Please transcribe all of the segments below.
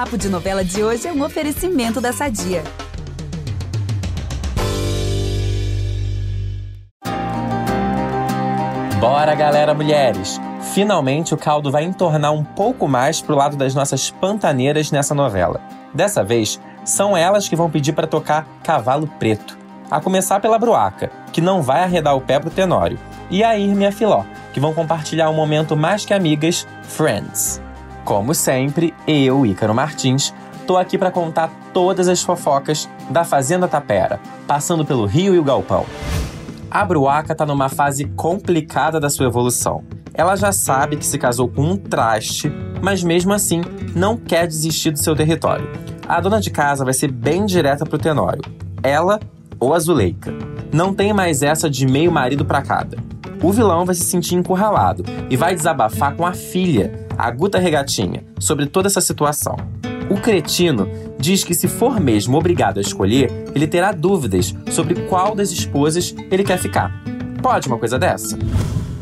Papo de Novela de hoje é um oferecimento da Sadia. Bora, galera, mulheres! Finalmente o caldo vai entornar um pouco mais pro lado das nossas pantaneiras nessa novela. Dessa vez, são elas que vão pedir para tocar Cavalo Preto. A começar pela Bruaca, que não vai arredar o pé pro Tenório, e a Irme e a Filó, que vão compartilhar um momento mais que amigas, Friends. Como sempre, eu, Ícaro Martins, tô aqui para contar todas as fofocas da Fazenda Tapera, passando pelo Rio e o Galpão. A Bruaca tá numa fase complicada da sua evolução. Ela já sabe que se casou com um traste, mas mesmo assim não quer desistir do seu território. A dona de casa vai ser bem direta pro Tenório. Ela ou a Zuleika. Não tem mais essa de meio marido para cada. O vilão vai se sentir encurralado e vai desabafar com a filha, a Guta Regatinha, sobre toda essa situação. O cretino diz que se for mesmo obrigado a escolher, ele terá dúvidas sobre qual das esposas ele quer ficar. Pode uma coisa dessa?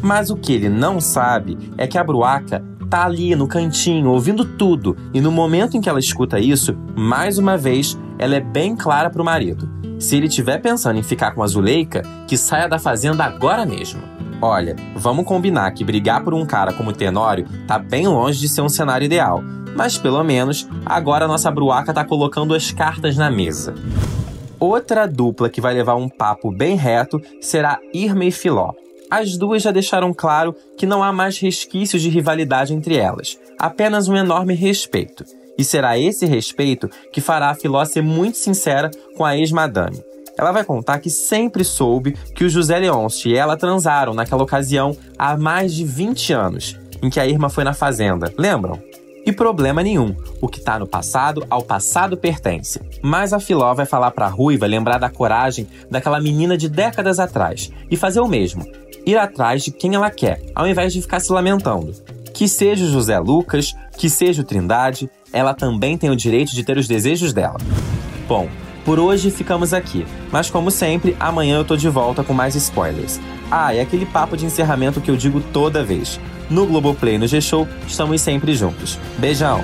Mas o que ele não sabe é que a Bruaca tá ali no cantinho, ouvindo tudo, e no momento em que ela escuta isso, mais uma vez, ela é bem clara pro marido. Se ele estiver pensando em ficar com a Zuleika, que saia da fazenda agora mesmo. Olha, vamos combinar que brigar por um cara como Tenório tá bem longe de ser um cenário ideal, mas pelo menos agora a nossa bruaca tá colocando as cartas na mesa. Outra dupla que vai levar um papo bem reto será Irma e Filó. As duas já deixaram claro que não há mais resquícios de rivalidade entre elas, apenas um enorme respeito. E será esse respeito que fará a Filó ser muito sincera com a ex-madame. Ela vai contar que sempre soube que o José Leôncio e ela transaram naquela ocasião há mais de 20 anos, em que a Irma foi na fazenda, lembram? E problema nenhum, o que tá no passado, ao passado pertence. Mas a Filó vai falar pra Ruiva lembrar da coragem daquela menina de décadas atrás e fazer o mesmo, ir atrás de quem ela quer, ao invés de ficar se lamentando. Que seja o José Lucas, que seja o Trindade, ela também tem o direito de ter os desejos dela. Bom, por hoje ficamos aqui, mas como sempre, amanhã eu tô de volta com mais spoilers. Ah, e aquele papo de encerramento que eu digo toda vez. No Globoplay e no G-Show, estamos sempre juntos. Beijão!